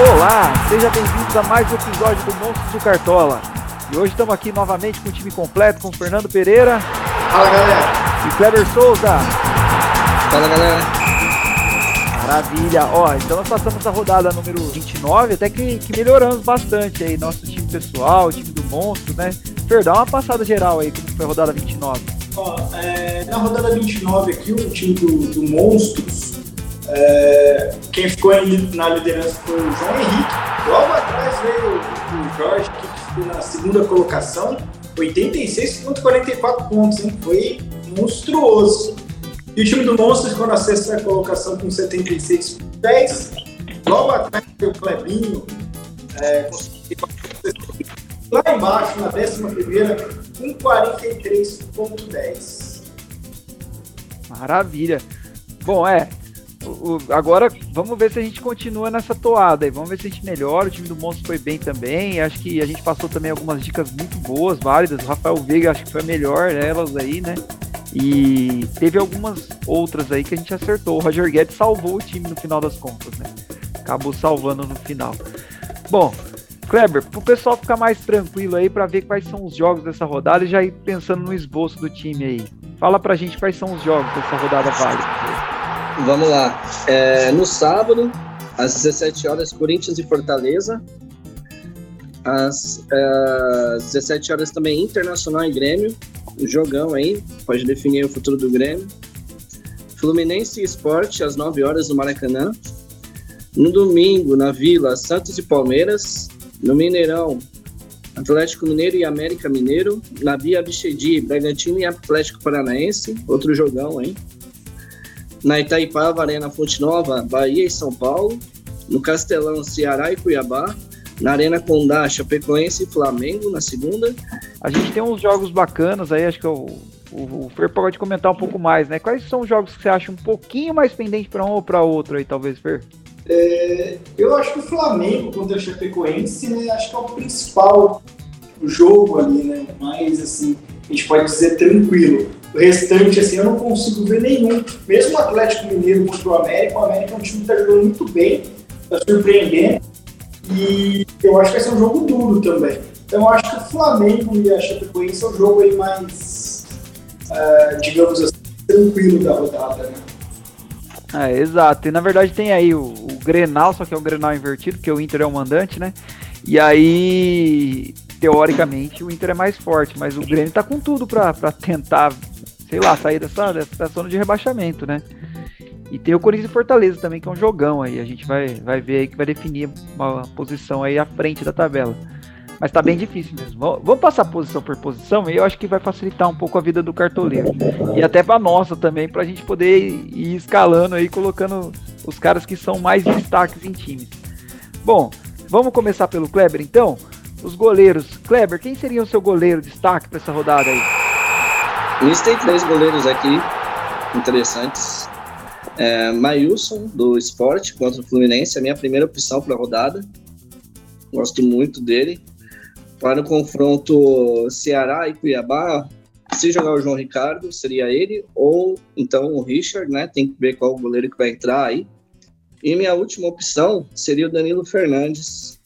Olá, sejam bem-vindos a mais um episódio do Monstros do Cartola. E hoje estamos aqui novamente com o time completo, com o Fernando Pereira. Fala galera. E Kleber Souza. Fala galera. Maravilha. Ó, então nós passamos a rodada número 29, até que, que melhoramos bastante aí, nosso time pessoal, o time do Monstro, né? Fer, dá uma passada geral aí, como foi a rodada 29. Ó, é, na rodada 29 aqui, o time do, do Monstros, é, quem ficou na liderança foi o João Henrique. Logo atrás veio o Jorge, que ficou na segunda colocação, 86,44 pontos, hein? Foi monstruoso. E o time do Monstros ficou na sexta colocação com 76,10. Logo atrás veio o Clebinho, é, lá embaixo, na décima primeira, com 43,10. Maravilha. Bom, é. Agora vamos ver se a gente continua nessa toada aí. Vamos ver se a gente melhora. O time do Monstro foi bem também. Acho que a gente passou também algumas dicas muito boas, válidas. O Rafael Veiga acho que foi a melhor delas aí, né? E teve algumas outras aí que a gente acertou. O Roger Guedes salvou o time no final das contas, né? Acabou salvando no final. Bom, Kleber, para o pessoal ficar mais tranquilo aí para ver quais são os jogos dessa rodada e já ir pensando no esboço do time aí. Fala pra gente quais são os jogos dessa rodada válida. Vamos lá. É, no sábado, às 17 horas, Corinthians e Fortaleza. Às, é, às 17 horas também Internacional e Grêmio. Jogão aí, pode definir o futuro do Grêmio. Fluminense e Esporte, às 9 horas no Maracanã. No domingo, na Vila, Santos e Palmeiras. No Mineirão, Atlético Mineiro e América Mineiro. Na Bia Bichedi, Bragantino e Atlético Paranaense. Outro jogão, hein? Na Itaipava, Arena Fonte Nova, Bahia e São Paulo. No Castelão, Ceará e Cuiabá. Na Arena Condá, Chapecoense e Flamengo, na segunda. A gente tem uns jogos bacanas aí, acho que o, o, o Fer pode comentar um pouco mais, né? Quais são os jogos que você acha um pouquinho mais pendente para um ou para outro aí, talvez, Fer? É, eu acho que o Flamengo contra a Chapecoense, né, acho que é o principal jogo ali, né, mais assim, a gente pode dizer tranquilo. O restante, assim, eu não consigo ver nenhum. Mesmo o Atlético Mineiro contra o América, o América é um time que está jogando muito bem, está surpreendendo, e eu acho que vai ser um jogo duro também. Então eu acho que o Flamengo e a Chapecoense é o jogo aí mais, uh, digamos assim, tranquilo da rodada, né? É, exato. E na verdade tem aí o, o, Grenal, só que é o Grenal invertido, porque o Inter é o mandante, né? E aí, teoricamente, o Inter é mais forte, mas o Grêmio tá com tudo pra tentar, sei lá, sair dessa, dessa zona de rebaixamento, né? E tem o Corinthians e Fortaleza também, que é um jogão aí. A gente vai, vai ver aí que vai definir uma posição aí à frente da tabela. Mas tá bem difícil mesmo. Vamos passar posição por posição e eu acho que vai facilitar um pouco a vida do cartoleiro. E até pra nossa também, pra gente poder ir escalando aí, colocando os caras que são mais destaques em times. Bom, vamos começar pelo Kleber então? Os goleiros. Kleber, quem seria o seu goleiro destaque para essa rodada aí? Listei três goleiros aqui interessantes. É, do Esporte, contra o Fluminense, a minha primeira opção para a rodada. Gosto muito dele. Para o confronto Ceará e Cuiabá, se jogar o João Ricardo, seria ele, ou então o Richard, né? Tem que ver qual goleiro que vai entrar aí. E minha última opção seria o Danilo Fernandes,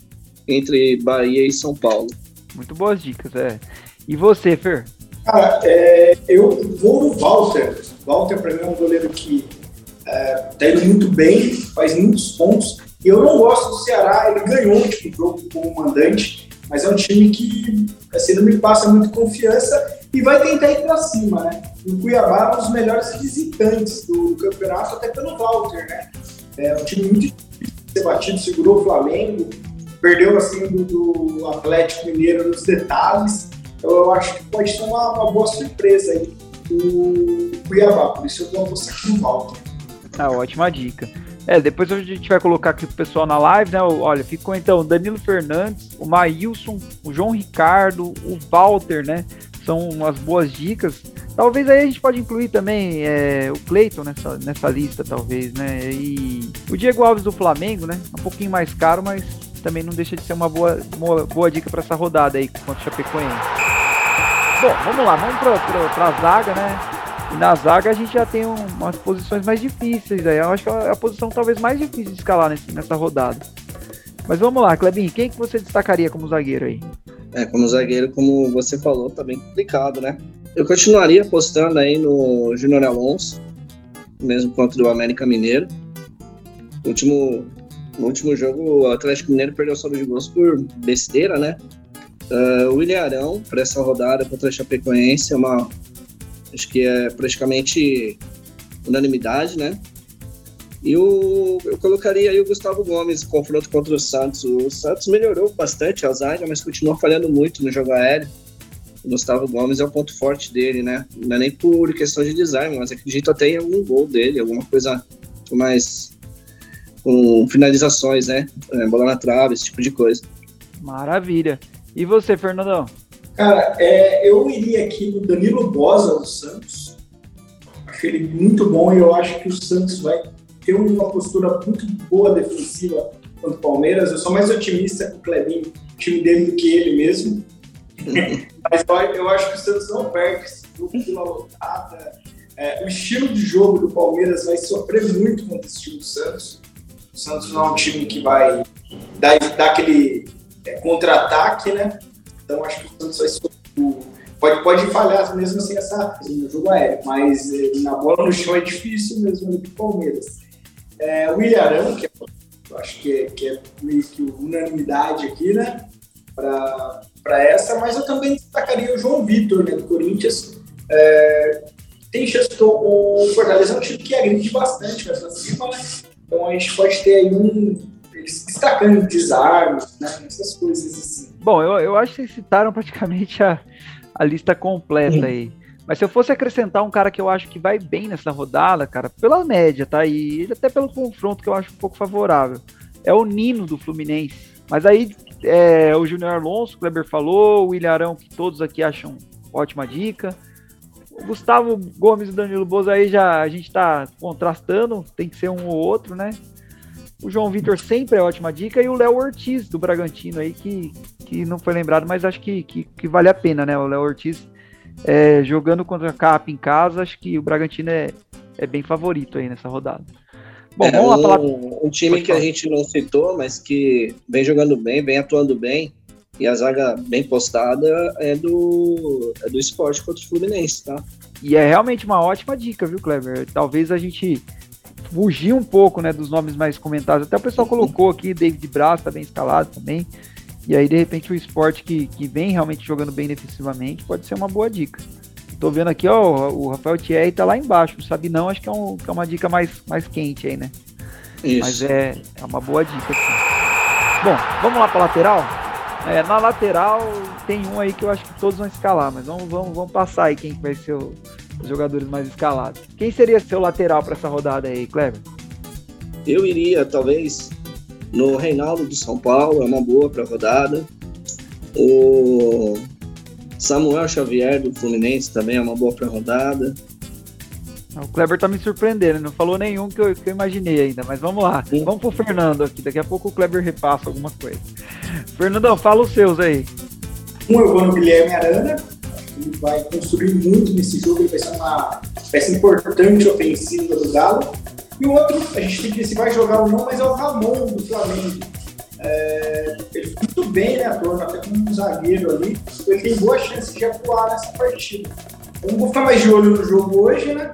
entre Bahia e São Paulo. Muito boas dicas, é. E você, Fer? Cara, é, eu vou no Walter. Walter, para mim, é um goleiro que é, tá indo muito bem, faz muitos pontos. E eu não gosto do Ceará, ele ganhou o último jogo como mandante, mas é um time que assim, não me passa muito confiança e vai tentar ir para cima, né? O Cuiabá é um dos melhores visitantes do campeonato, até pelo Walter, né? É um time muito difícil de ser batido, segurou o Flamengo, perdeu assim do, do Atlético Mineiro nos detalhes. Então eu acho que pode ser uma, uma boa surpresa aí o Cuiabá, por isso eu vou aqui no Walter. Ah, ótima dica. É, depois a gente vai colocar aqui pro pessoal na live, né? Olha, ficou então Danilo Fernandes, o Maílson, o João Ricardo, o Walter, né? São umas boas dicas. Talvez aí a gente pode incluir também é, o Cleiton nessa, nessa lista, talvez, né? E o Diego Alves do Flamengo, né? Um pouquinho mais caro, mas também não deixa de ser uma boa, boa dica para essa rodada aí contra o Chapecoense. Bom, vamos lá, vamos para a zaga, né? E na zaga a gente já tem um, umas posições mais difíceis aí. Eu acho que é a posição talvez mais difícil de escalar nesse, nessa rodada. Mas vamos lá, Clebinho, quem que você destacaria como zagueiro aí? É, como zagueiro, como você falou, tá bem complicado, né? Eu continuaria apostando aí no Júnior Alonso, mesmo contra o América Mineiro. No último, no último jogo, o Atlético Mineiro perdeu saldo de gols por besteira, né? Uh, o William Arão, para essa rodada contra a Chapecoense, é uma. Acho que é praticamente unanimidade, né? E o, eu colocaria aí o Gustavo Gomes, confronto contra o Santos. O Santos melhorou bastante a zaga, mas continua falhando muito no jogo aéreo. O Gustavo Gomes é o ponto forte dele, né? Não é nem por questão de design, mas acredito até em algum gol dele, alguma coisa mais com finalizações, né? É, bola na trave, esse tipo de coisa. Maravilha. E você, Fernandão? Cara, é, eu iria aqui no Danilo Bosa do Santos. Acho ele muito bom e eu acho que o Santos vai ter uma postura muito boa defensiva contra o Palmeiras. Eu sou mais otimista com o Clebinho, o time dele, do que ele mesmo. Mas eu acho que o Santos não perde esse jogo pela lotada. É, o estilo de jogo do Palmeiras vai sofrer muito contra esse time do Santos. O Santos não é um time que vai dar, dar aquele é, contra-ataque, né? Então acho que o Santos vai sofrer. Pode, pode falhar mesmo sem essa no jogo aéreo, mas é, na bola no chão é difícil mesmo no Palmeiras. É, o Ilharão, que é, acho que é, que é meio que unanimidade aqui, né? Para essa, mas eu também destacaria o João Vitor, né, do Corinthians. É, tem chance o Fortaleza é um time que agride bastante nessa cima, né? Então a gente pode ter aí um. Eles destacando desarmes, né? Essas coisas assim. Bom, eu, eu acho que vocês citaram praticamente a, a lista completa aí. Mas se eu fosse acrescentar um cara que eu acho que vai bem nessa rodada, cara, pela média, tá? E até pelo confronto que eu acho um pouco favorável, é o Nino do Fluminense. Mas aí é, o Júnior Alonso, o Kleber falou, o Ilharão, que todos aqui acham ótima dica. O Gustavo Gomes e o Danilo Boza aí já a gente tá contrastando, tem que ser um ou outro, né? O João Vitor sempre é ótima dica e o Léo Ortiz do Bragantino aí, que, que não foi lembrado, mas acho que, que, que vale a pena, né? O Léo Ortiz é, jogando contra a Cap em casa, acho que o Bragantino é, é bem favorito aí nessa rodada. Bom, é, vamos lá falar. Um, um time que a gente não citou, mas que vem jogando bem, vem atuando bem, e a zaga bem postada é do, é do esporte contra o Fluminense, tá? E é realmente uma ótima dica, viu, Kleber? Talvez a gente fugir um pouco né, dos nomes mais comentados. Até o pessoal colocou aqui, David Braz tá bem escalado também. E aí, de repente, o esporte que, que vem realmente jogando bem defensivamente pode ser uma boa dica. Tô vendo aqui, ó, o Rafael Thierry tá lá embaixo. Sabe não, acho que é, um, que é uma dica mais, mais quente aí, né? Isso. Mas é, é uma boa dica, sim. Bom, vamos lá pra lateral? É, na lateral tem um aí que eu acho que todos vão escalar, mas vamos, vamos, vamos passar aí quem vai ser o, os jogadores mais escalados. Quem seria seu lateral para essa rodada aí, Kleber? Eu iria, talvez, no Reinaldo do São Paulo, é uma boa para a rodada. O Samuel Xavier do Fluminense também é uma boa para a rodada. O Kleber tá me surpreendendo, não falou nenhum que eu, que eu imaginei ainda, mas vamos lá. Sim. Vamos pro Fernando aqui, daqui a pouco o Kleber repassa alguma coisa. Fernandão, fala os seus aí. Um eu vou no Guilherme Arana, ele vai construir muito nesse jogo, ele vai ser uma peça importante ofensiva do Galo. E o outro, a gente tem que ver se vai jogar ou não, mas é o Ramon do Flamengo. É, ele foi muito bem, né, atuando até como um zagueiro ali. Ele tem boa chance de atuar nessa partida. Então vou ficar mais de olho no jogo hoje, né?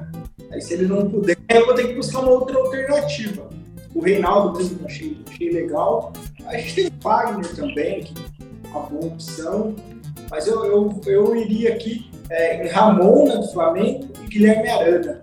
Aí se ele não puder, eu vou ter que buscar uma outra alternativa. O Reinaldo mesmo achei, achei legal. A gente tem o Wagner também, que é uma boa opção. Mas eu, eu, eu iria aqui é, em Ramon, né, do Flamengo, e Guilherme Arana.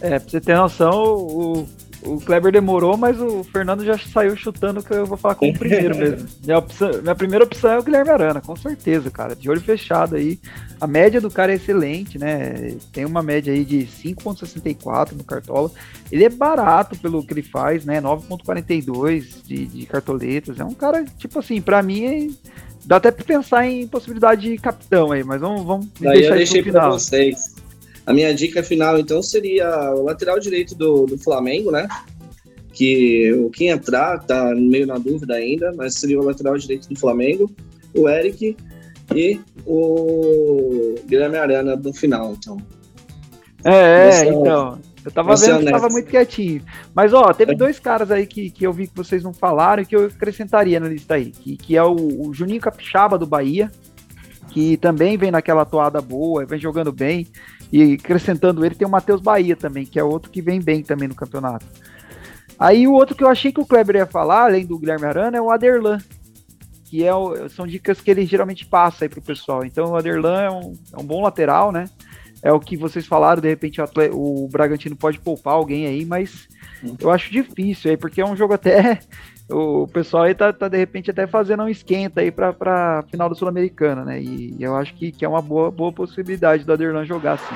É, pra você ter noção, o, o Kleber demorou, mas o Fernando já saiu chutando que eu vou falar com o primeiro mesmo. Minha, opção, minha primeira opção é o Guilherme Arana, com certeza, cara. De olho fechado aí. A média do cara é excelente, né? Tem uma média aí de 5,64 no Cartola. Ele é barato pelo que ele faz, né? 9,42 de, de cartoletas. É um cara, tipo assim, pra mim é Dá até pra pensar em possibilidade de capitão aí, mas vamos, vamos Daí deixar eu deixei para vocês. A minha dica final, então, seria o lateral direito do, do Flamengo, né? Que o quem entrar tá meio na dúvida ainda, mas seria o lateral direito do Flamengo, o Eric e o Guilherme Arana no final, então. É, é então. Eu tava vendo que tava muito quietinho. Mas, ó, teve é. dois caras aí que, que eu vi que vocês não falaram e que eu acrescentaria na lista aí. Que, que é o, o Juninho Capixaba, do Bahia, que também vem naquela toada boa, vem jogando bem. E acrescentando ele, tem o Matheus Bahia também, que é outro que vem bem também no campeonato. Aí o outro que eu achei que o Kleber ia falar, além do Guilherme Arana, é o Aderlan. Que é o, são dicas que ele geralmente passa aí pro pessoal. Então o Aderlan é um, é um bom lateral, né? É o que vocês falaram, de repente o, atleta, o Bragantino pode poupar alguém aí, mas eu acho difícil aí, porque é um jogo até. O pessoal aí tá, tá de repente até fazendo um esquenta aí pra, pra final do Sul-Americana, né? E, eu acho que, que é uma boa, boa possibilidade do Aderlan jogar assim.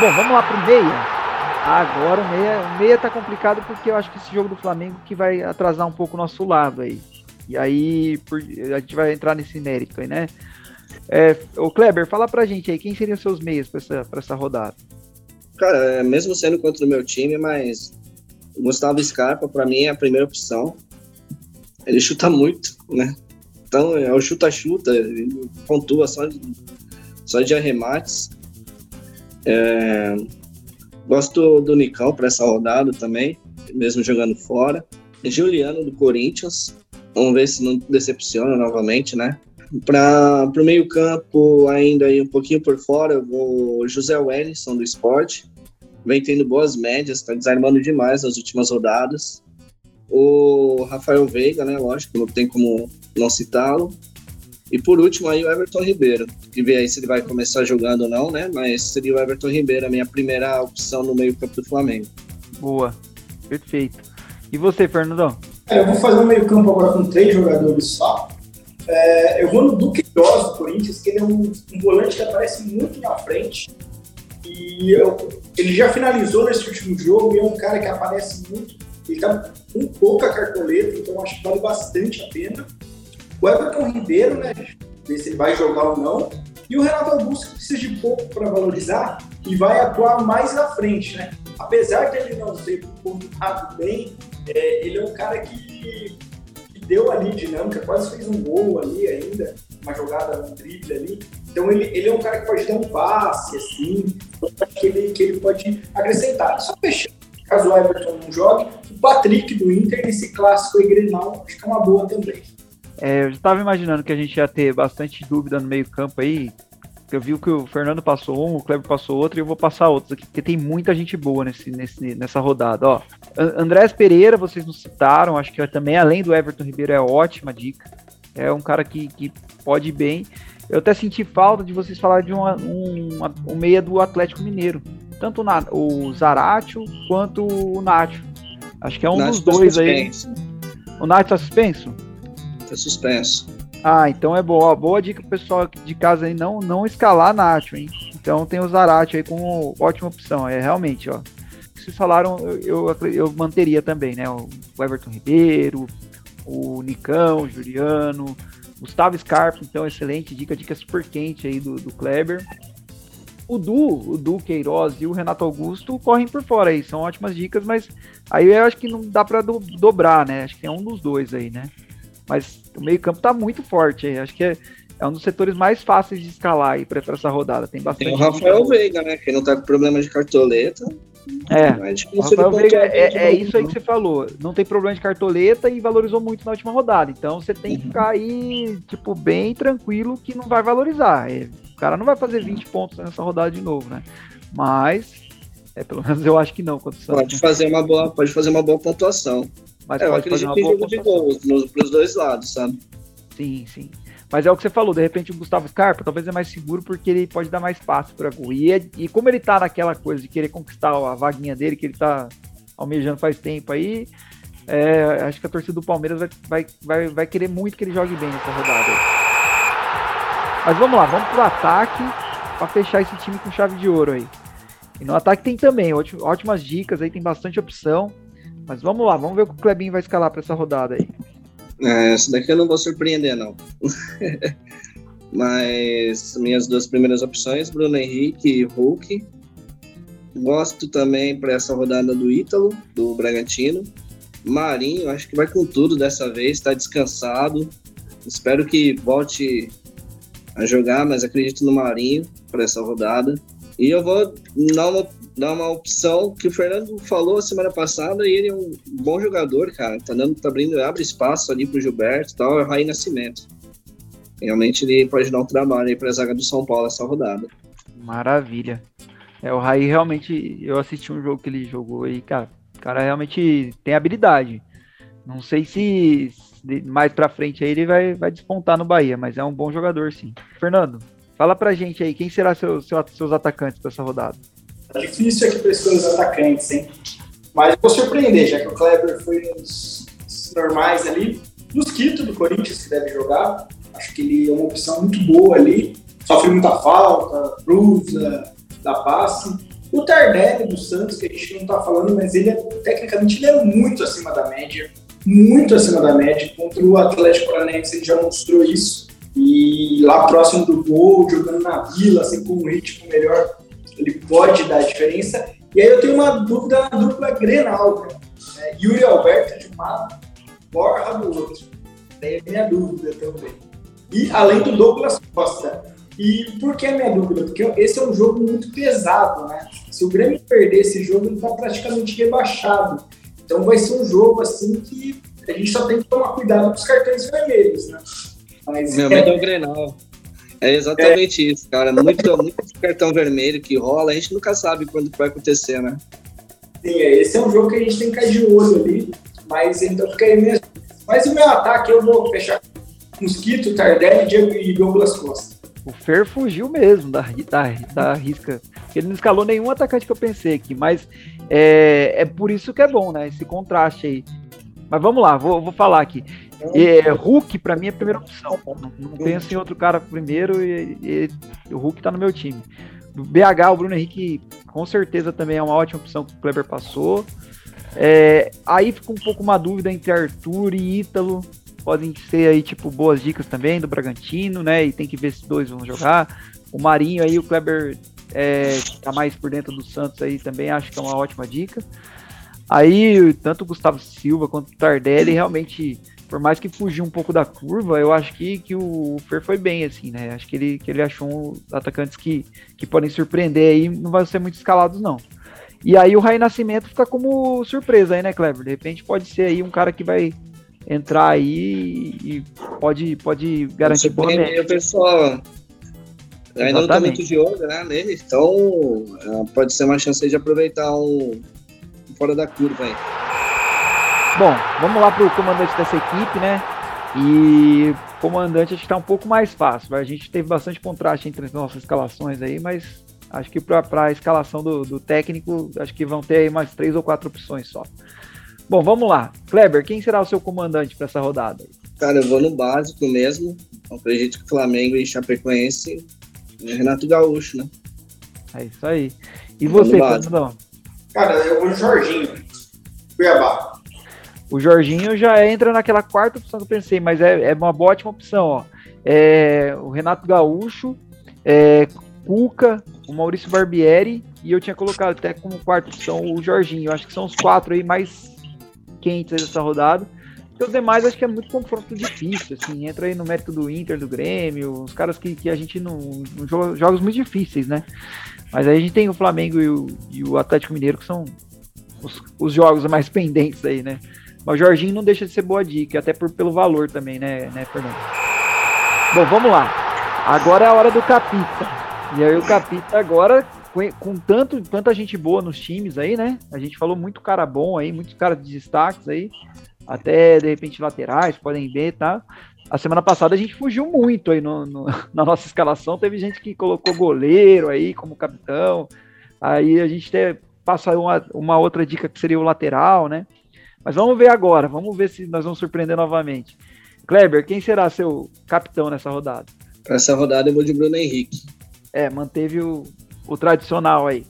Bom, vamos lá pro meia. Agora o meia, o meia tá complicado porque eu acho que esse jogo do Flamengo que vai atrasar um pouco o nosso lado aí. E aí por, a gente vai entrar nesse mérito aí, né? É, o Kleber, fala pra gente aí, quem seriam seus meias pra essa, pra essa rodada? Cara, é, mesmo sendo contra o meu time, mas o Gustavo Scarpa, para mim, é a primeira opção. Ele chuta muito, né? Então, é o chuta-chuta, pontua só de, só de arremates. É, gosto do Nicão para essa rodada também, mesmo jogando fora. Juliano do Corinthians, vamos ver se não decepciona novamente, né? Para o meio-campo, ainda aí um pouquinho por fora, vou José Wellington do esporte. Vem tendo boas médias, está desarmando demais nas últimas rodadas. O Rafael Veiga, né? Lógico, não tem como não citá-lo. E por último aí o Everton Ribeiro, que vê aí se ele vai começar jogando ou não, né? Mas seria o Everton Ribeiro a minha primeira opção no meio-campo do Flamengo. Boa, perfeito. E você, Fernandão? É, eu vou fazer um meio-campo agora com três jogadores só. É, eu vou no Duque Gross do Corinthians, que ele é um, um, volante que aparece muito na frente. Eu, ele já finalizou nesse último jogo e é um cara que aparece muito. Ele tá com pouca cartoleta, então acho que vale bastante a pena. O Everton Ribeiro, né? Ver se ele vai jogar ou não. E o Renato Augusto precisa de pouco para valorizar e vai atuar mais na frente, né? Apesar de ele não ser pontuado bem, é, ele é um cara que deu ali dinâmica, quase fez um gol ali ainda, uma jogada, um drible ali. Então ele, ele é um cara que pode dar um passe, assim, que ele, que ele pode acrescentar. Só fechando, caso o Everton não jogue, o Patrick do Inter nesse clássico aí Grenal, que é uma boa também. É, eu estava imaginando que a gente ia ter bastante dúvida no meio campo aí, eu vi que o Fernando passou um, o Kleber passou outro e eu vou passar outros aqui, porque tem muita gente boa nesse, nesse, nessa rodada. Ó, Andrés Pereira, vocês não citaram, acho que também, além do Everton Ribeiro, é ótima dica. É um cara que, que pode ir bem. Eu até senti falta de vocês falarem de uma, um, um meia do Atlético Mineiro. Tanto o Zaratio quanto o Nacho. Acho que é um Nacho dos tá dois aí. O Nacho tá suspenso? Tá suspenso. Ah, então é boa. Boa dica pro pessoal de casa aí não, não escalar Nacho, hein? Então tem o Zarate aí como ótima opção. É realmente, ó. Vocês falaram, eu, eu, eu manteria também, né? O Everton Ribeiro, o Nicão, o Juliano, Gustavo Scarpa, então excelente dica, dica super quente aí do, do Kleber. O Du, o Du Queiroz e o Renato Augusto correm por fora aí, são ótimas dicas, mas aí eu acho que não dá para do, dobrar, né? Acho que é um dos dois aí, né? Mas o meio-campo tá muito forte aí. Acho que é, é um dos setores mais fáceis de escalar aí para essa rodada. Tem bastante. Tem o Rafael Veiga, né? Que não tá com problema de cartoleta. É, Rafael Veiga é, é isso aí que você falou. Não tem problema de cartoleta e valorizou muito na última rodada. Então você tem que uhum. ficar aí, tipo, bem tranquilo que não vai valorizar. É, o cara não vai fazer 20 pontos nessa rodada de novo, né? Mas, é, pelo menos eu acho que não. Pode fazer uma boa, pode fazer uma boa pontuação. Mas é, pode fazer uma boa jogo de gols para os dois lados, sabe? Sim, sim. Mas é o que você falou, de repente o Gustavo Scarpa talvez é mais seguro porque ele pode dar mais passe para gol. E, é, e como ele tá naquela coisa de querer conquistar a vaguinha dele, que ele tá almejando faz tempo aí, é, acho que a torcida do Palmeiras vai, vai, vai, vai querer muito que ele jogue bem nessa rodada. Mas vamos lá, vamos pro ataque para fechar esse time com chave de ouro aí. E no ataque tem também ótimas dicas, aí tem bastante opção. Mas vamos lá, vamos ver o que o Klebin vai escalar para essa rodada aí. É, essa daqui eu não vou surpreender, não. Mas minhas duas primeiras opções, Bruno Henrique e Hulk. Gosto também para essa rodada do Ítalo, do Bragantino. Marinho, acho que vai com tudo dessa vez, está descansado. Espero que volte a jogar, mas acredito no Marinho para essa rodada. E eu vou dar uma, dar uma opção que o Fernando falou semana passada e ele é um bom jogador, cara. Tá, dando, tá abrindo, abre espaço ali pro Gilberto e tal, é o Raí Nascimento. Realmente ele pode dar um trabalho aí pra zaga do São Paulo essa rodada. Maravilha. É, o Raí realmente, eu assisti um jogo que ele jogou aí, cara. O cara realmente tem habilidade. Não sei se mais pra frente aí ele vai, vai despontar no Bahia, mas é um bom jogador, sim. Fernando, Fala pra gente aí, quem será seu, seu, seus atacantes para essa rodada? Tá difícil aqui para os atacantes, hein? Mas vou surpreender, já que o Kleber foi nos normais ali. Mosquito do Corinthians, que deve jogar. Acho que ele é uma opção muito boa ali. Sofre muita falta, cruza, dá passe. O Tardelli do Santos, que a gente não tá falando, mas ele é, tecnicamente ele é muito acima da média. Muito acima da média. Contra o Atlético Paranaense ele já mostrou isso. E lá próximo do gol, jogando na vila, assim, com um ritmo melhor, ele pode dar diferença. E aí eu tenho uma dúvida na dupla Grenal, né? Yuri Alberto de um lado, do outro. Daí é minha dúvida também. E além do Douglas Costa. E por que a minha dúvida? Porque esse é um jogo muito pesado, né? Se o Grêmio perder esse jogo, ele está praticamente rebaixado. Então vai ser um jogo assim que a gente só tem que tomar cuidado com os cartões vermelhos, né? Mas, Meu medo é o Grenal. É exatamente é. isso, cara. Muito, muito cartão vermelho que rola, a gente nunca sabe quando vai acontecer, né? Sim, é, esse é um jogo que a gente tem que cair de olho ali, mas então fica aí mesmo. Mas o meu ataque eu vou fechar Mosquito, Tardelli e Douglas Costa. O Fer fugiu mesmo da, da, da risca. Ele não escalou nenhum atacante que eu pensei aqui, mas é, é por isso que é bom, né? Esse contraste aí. Mas vamos lá, vou, vou falar aqui. É, Hulk, para mim, é a primeira opção. Não, não penso em outro cara primeiro e, e, o Hulk tá no meu time. BH, o Bruno Henrique, com certeza também é uma ótima opção que o Kleber passou. É, aí fica um pouco uma dúvida entre Arthur e Ítalo. Podem ser aí, tipo, boas dicas também do Bragantino, né? E tem que ver se dois vão jogar. O Marinho aí, o Kleber é, tá mais por dentro do Santos aí também, acho que é uma ótima dica. Aí, tanto o Gustavo Silva quanto o Tardelli realmente por mais que fugiu um pouco da curva, eu acho que, que o Fer foi bem, assim, né? Acho que ele, que ele achou atacantes que, que podem surpreender aí, não vai ser muito escalados, não. E aí o Raí Nascimento fica como surpresa aí, né, Kleber? De repente pode ser aí um cara que vai entrar aí e pode, pode garantir boa média. pessoal. Ainda não tem muito de olho, né, nele, então é, pode ser uma chance de aproveitar um fora da curva aí. Bom, vamos lá para o comandante dessa equipe, né? E comandante acho que está um pouco mais fácil. A gente teve bastante contraste entre as nossas escalações aí, mas acho que para a escalação do, do, técnico, acho que vão ter aí mais três ou quatro opções só. Bom, vamos lá. Kleber, quem será o seu comandante para essa rodada? Cara, eu vou no básico mesmo. Acredito que Flamengo e Chapecoense é Renato Gaúcho, né? É isso aí. E você, Fernandão? Cara, eu vou no Jorginho. Cuiabá. O Jorginho já entra naquela quarta opção que eu pensei, mas é, é uma boa, ótima opção, ó. É, o Renato Gaúcho, é, Cuca, o Maurício Barbieri e eu tinha colocado até como quarta opção o Jorginho. Acho que são os quatro aí mais quentes dessa rodada. E os demais acho que é muito confronto difícil, assim, entra aí no mérito do Inter, do Grêmio, os caras que, que a gente não, não jogos muito difíceis, né? Mas aí a gente tem o Flamengo e o, e o Atlético Mineiro que são os, os jogos mais pendentes aí, né? Mas Jorginho não deixa de ser boa dica, até por, pelo valor também, né, né, Fernando? Bom, vamos lá. Agora é a hora do Capita. E aí o Capita agora, com, com tanto, tanta gente boa nos times aí, né? A gente falou muito cara bom aí, muitos caras de destaques aí. Até, de repente, laterais, podem ver, tá? A semana passada a gente fugiu muito aí no, no, na nossa escalação. Teve gente que colocou goleiro aí como capitão. Aí a gente até passa uma, uma outra dica que seria o lateral, né? Mas vamos ver agora, vamos ver se nós vamos surpreender novamente. Kleber, quem será seu capitão nessa rodada? Para essa rodada eu vou de Bruno Henrique. É, manteve o, o tradicional aí.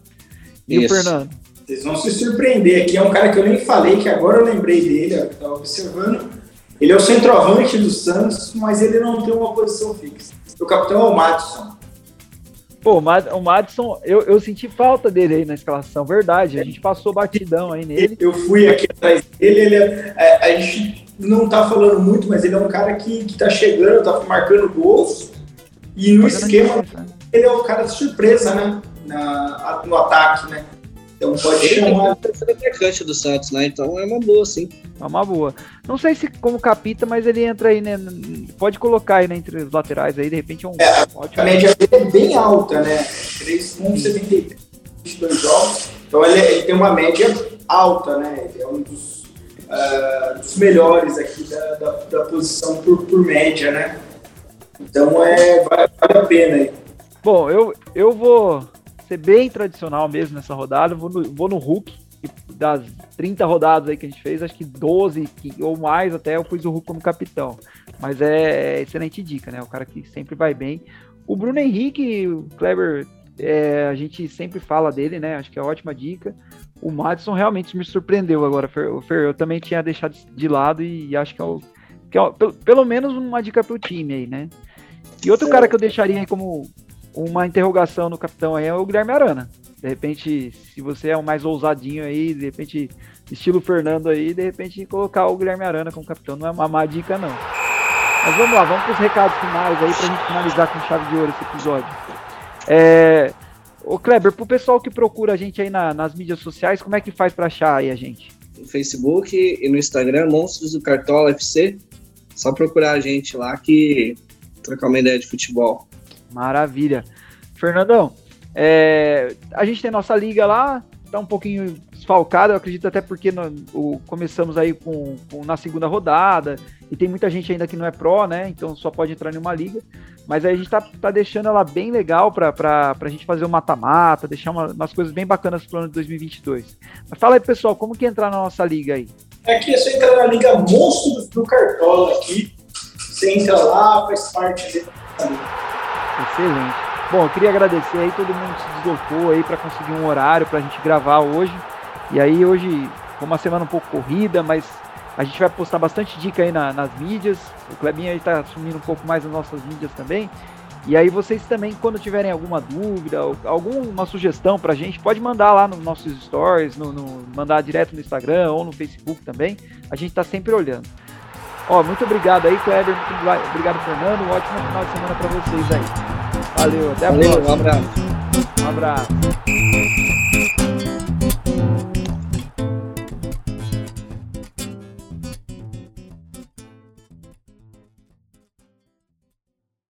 E Isso. o Fernando? Vocês vão se surpreender aqui. É um cara que eu nem falei, que agora eu lembrei dele, eu estava observando. Ele é o centroavante do Santos, mas ele não tem uma posição fixa. O capitão é o Madison. Pô, o Madison, eu, eu senti falta dele aí na escalação, verdade. A gente passou batidão aí nele. Eu fui aqui atrás dele, ele é, é, a gente não tá falando muito, mas ele é um cara que, que tá chegando, tá marcando gols. E no esquema, né? ele é um cara de surpresa, né? na, no ataque, né? Então pode Ele chamar. é o terceiro atacante do Santos, né? Então é uma boa, sim. É uma boa. Não sei se como capita, mas ele entra aí, né? Pode colocar aí né, entre os laterais aí, de repente é um É, ótimo. A média dele é bem alta, né? 3,73 22 jogos. Então ele, ele tem uma média alta, né? Ele é um dos, ah, dos melhores aqui da, da, da posição por, por média, né? Então é, vale, vale a pena aí. Bom, eu, eu vou ser bem tradicional mesmo nessa rodada. Vou no, vou no Hulk. Das 30 rodadas aí que a gente fez, acho que 12 que- ou mais até eu pus o Hulk como capitão. Mas é excelente dica, né? O cara que sempre vai bem. O Bruno Henrique, o Kleber, é, a gente sempre fala dele, né? Acho que é ótima dica. O Madison realmente me surpreendeu agora, Fer. O Fer, eu também tinha deixado de lado e acho que é, o, que é o- pelo, pelo menos uma dica pro time aí, né? E outro cara que eu deixaria aí como uma interrogação no capitão aí é o Guilherme Arana. De repente, se você é um mais ousadinho aí, de repente, estilo Fernando aí, de repente colocar o Guilherme Arana como capitão não é uma má dica, não. Mas vamos lá, vamos para os recados finais aí pra gente finalizar com chave de ouro esse episódio. É... Ô Kleber, pro pessoal que procura a gente aí na- nas mídias sociais, como é que faz para achar aí a gente? No Facebook e no Instagram, Monstros do Cartola FC. Só procurar a gente lá que trocar uma ideia de futebol. Maravilha. Fernandão, é, a gente tem nossa liga lá, tá um pouquinho desfalcada, eu acredito até porque no- o- começamos aí com, com- na segunda rodada, e tem muita gente ainda que não é pró, né? Então só pode entrar em uma liga. Mas aí a gente tá, tá deixando ela bem legal pra, pra, pra gente fazer o mata-mata, deixar uma- umas coisas bem bacanas pro ano de 2022. Mas fala aí, pessoal, como que entrar na nossa liga aí? Aqui é só entrar na Liga Monstro do Cartola aqui. Você entra lá, faz parte dele. Excelente. Bom, eu queria agradecer aí, todo mundo se deslocou aí para conseguir um horário pra gente gravar hoje. E aí hoje foi uma semana um pouco corrida, mas a gente vai postar bastante dica aí na- nas mídias. O Clebinho aí tá assumindo um pouco mais as nossas mídias também. E aí vocês também, quando tiverem alguma dúvida, alguma sugestão pra gente, pode mandar lá nos nossos stories, no, no- mandar direto no Instagram ou no Facebook também. A gente tá sempre olhando. Ó, muito obrigado aí, Kleber. Muito obri- obrigado, Fernando. Um ótimo final de semana pra vocês aí. Valeu, até a Valeu, próxima. um abraço. Um abraço.